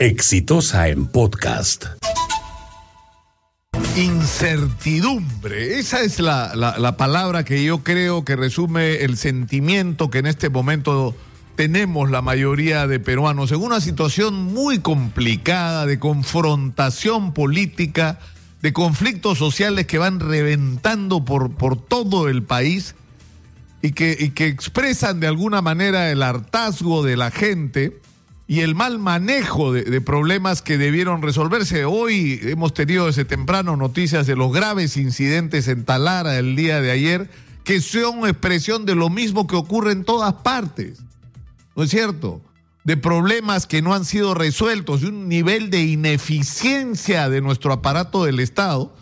Exitosa en podcast. Incertidumbre, esa es la, la- la palabra que yo creo que resume el sentimiento que en este momento tenemos la mayoría de peruanos en una situación muy complicada de confrontación política, de conflictos sociales que van reventando por, por todo el país y que, y que expresan de alguna manera el hartazgo de la gente y el mal manejo de, problemas que debieron resolverse. Hoy hemos tenido desde temprano noticias de los graves incidentes en Talara el día de ayer, que son expresión de lo mismo que ocurre en todas partes. ¿No es cierto? De problemas que no han sido resueltos, de un nivel de ineficiencia de nuestro aparato del Estado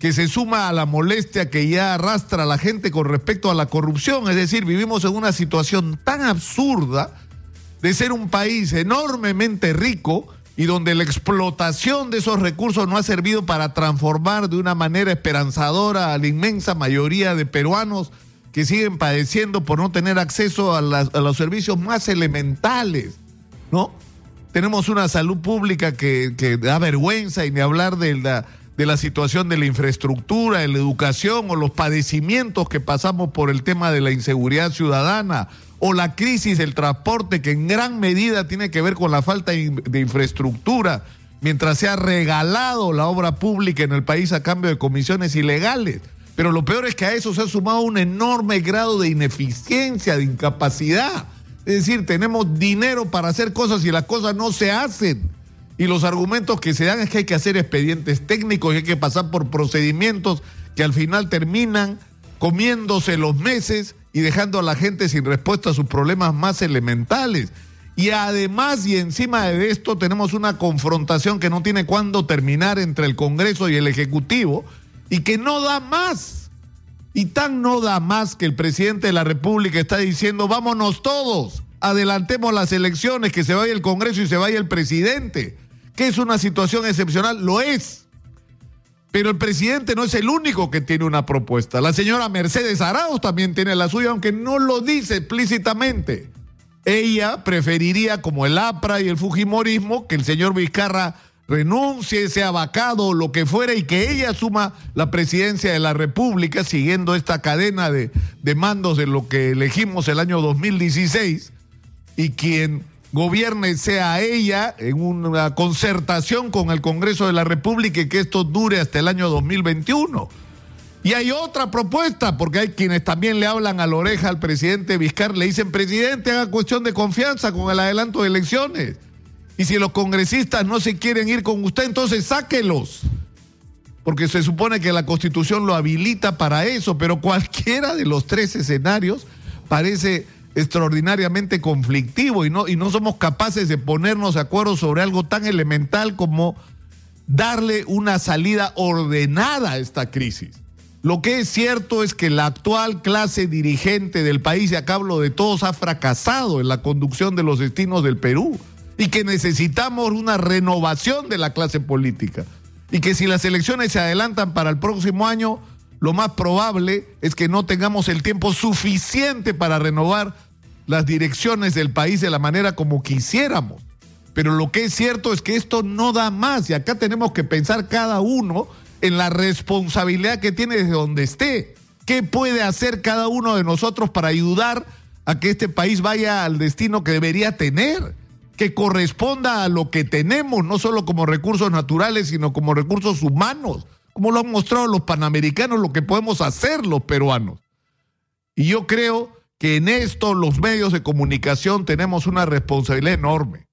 que se suma a la molestia que ya arrastra a la gente con respecto a la corrupción. Es decir, vivimos en una situación tan absurda de ser un país enormemente rico y donde la explotación de esos recursos no ha servido para transformar de una manera esperanzadora a la inmensa mayoría de peruanos que siguen padeciendo por no tener acceso a, los servicios más elementales, ¿no? Tenemos una salud pública que, da vergüenza y ni hablar de la, de la situación de la infraestructura, de la educación o los padecimientos que pasamos por el tema de la inseguridad ciudadana o la crisis del transporte que en gran medida tiene que ver con la falta de in- de infraestructura, mientras se ha regalado la obra pública en el país a cambio de comisiones ilegales. Pero lo peor es que a eso se ha sumado un enorme grado de ineficiencia, de incapacidad. Es decir, tenemos dinero para hacer cosas y las cosas no se hacen. Y los argumentos que se dan es que hay que hacer expedientes técnicos y hay que pasar por procedimientos que al final terminan comiéndose los meses y dejando a la gente sin respuesta a sus problemas más elementales. Y además y encima de esto tenemos una confrontación que no tiene cuándo terminar entre el Congreso y el Ejecutivo y que no da más. Y tan no da más que el presidente de la República está diciendo, vámonos todos, adelantemos las elecciones, que se vaya el Congreso y se vaya el presidente. Que es una situación excepcional, lo es. Pero el presidente no es el único que tiene una propuesta. La señora Mercedes Arauz también tiene la suya, aunque no lo dice explícitamente. Ella preferiría, como el APRA y el Fujimorismo, que el señor Vizcarra renuncie, sea vacado, lo que fuera, y que ella asuma la presidencia de la República, siguiendo esta cadena de, de mandos de lo que elegimos el año 2016, y quien gobierne sea ella en una concertación con el Congreso de la República y que esto dure hasta el año 2021. Y hay otra propuesta, porque hay quienes también le hablan a la oreja al presidente Vizcarra, le dicen, presidente, haga cuestión de confianza con el adelanto de elecciones. Y si los congresistas no se quieren ir con usted, entonces sáquelos. Porque se supone que la constitución lo habilita para eso, pero cualquiera de los tres escenarios parece extraordinariamente conflictivo y no, y no somos capaces de ponernos de acuerdo sobre algo tan elemental como darle una salida ordenada a esta crisis. Lo que es cierto es que la actual clase dirigente del país, y acá hablo de todos, ha fracasado en la conducción de los destinos del Perú y que necesitamos una renovación de la clase política. Y que si las elecciones se adelantan para el próximo año, lo más probable es que no tengamos el tiempo suficiente para renovar las direcciones del país de la manera como quisiéramos. Pero lo que es cierto es que esto no da más y acá tenemos que pensar cada uno en la responsabilidad que tiene desde donde esté. ¿Qué puede hacer cada uno de nosotros para ayudar a que este país vaya al destino que debería tener? Que corresponda a lo que tenemos, no solo como recursos naturales, sino como recursos humanos, como lo han mostrado los panamericanos, lo que podemos hacer los peruanos. Y yo creo que en esto los medios de comunicación tenemos una responsabilidad enorme.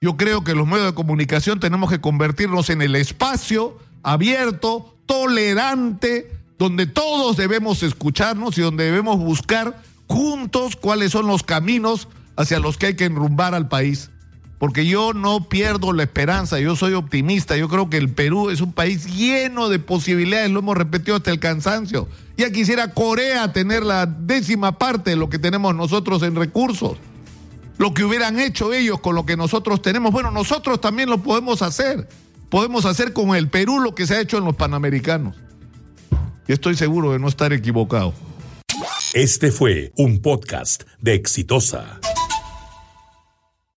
Yo creo que los medios de comunicación tenemos que convertirnos en el espacio abierto, tolerante, donde todos debemos escucharnos y donde debemos buscar juntos cuáles son los caminos hacia los que hay que enrumbar al país. Porque yo no pierdo la esperanza, yo soy optimista, yo creo que el Perú es un país lleno de posibilidades, lo hemos repetido hasta el cansancio. Ya quisiera Corea tener la décima parte de lo que tenemos nosotros en recursos lo que hubieran hecho ellos con lo que nosotros tenemos. Bueno, nosotros también lo podemos hacer. Podemos hacer con el Perú lo que se ha hecho en los Panamericanos. Y estoy seguro de no estar equivocado. Este fue un podcast de Exitosa.